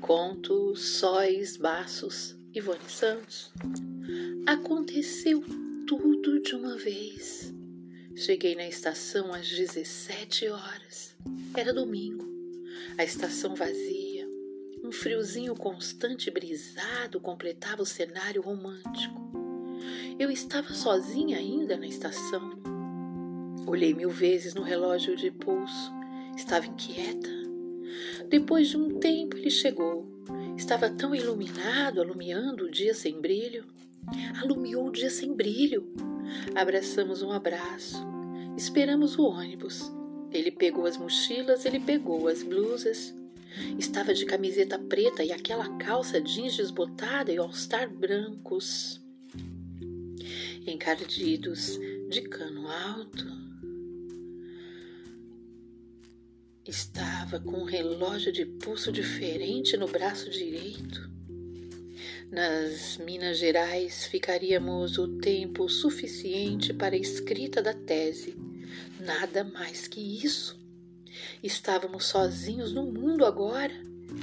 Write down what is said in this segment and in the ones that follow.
conto Sóis Baços Ivone Santos. Aconteceu tudo de uma vez. Cheguei na estação às 17 horas. Era domingo. A estação vazia. Um friozinho constante brisado completava o cenário romântico. Eu estava sozinha ainda na estação. Olhei mil vezes no relógio de pulso. Estava inquieta. Depois de um tempo ele chegou. Estava tão iluminado, alumiando o dia sem brilho. Alumiou o dia sem brilho. Abraçamos um abraço. Esperamos o ônibus. Ele pegou as mochilas, ele pegou as blusas. Estava de camiseta preta e aquela calça jeans desbotada e all-star brancos. Encardidos de cano alto. Estava com um relógio de pulso diferente no braço direito. Nas Minas Gerais ficaríamos o tempo suficiente para a escrita da tese. Nada mais que isso. Estávamos sozinhos no mundo agora,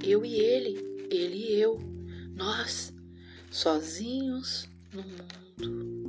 eu e ele, ele e eu, nós, sozinhos no mundo.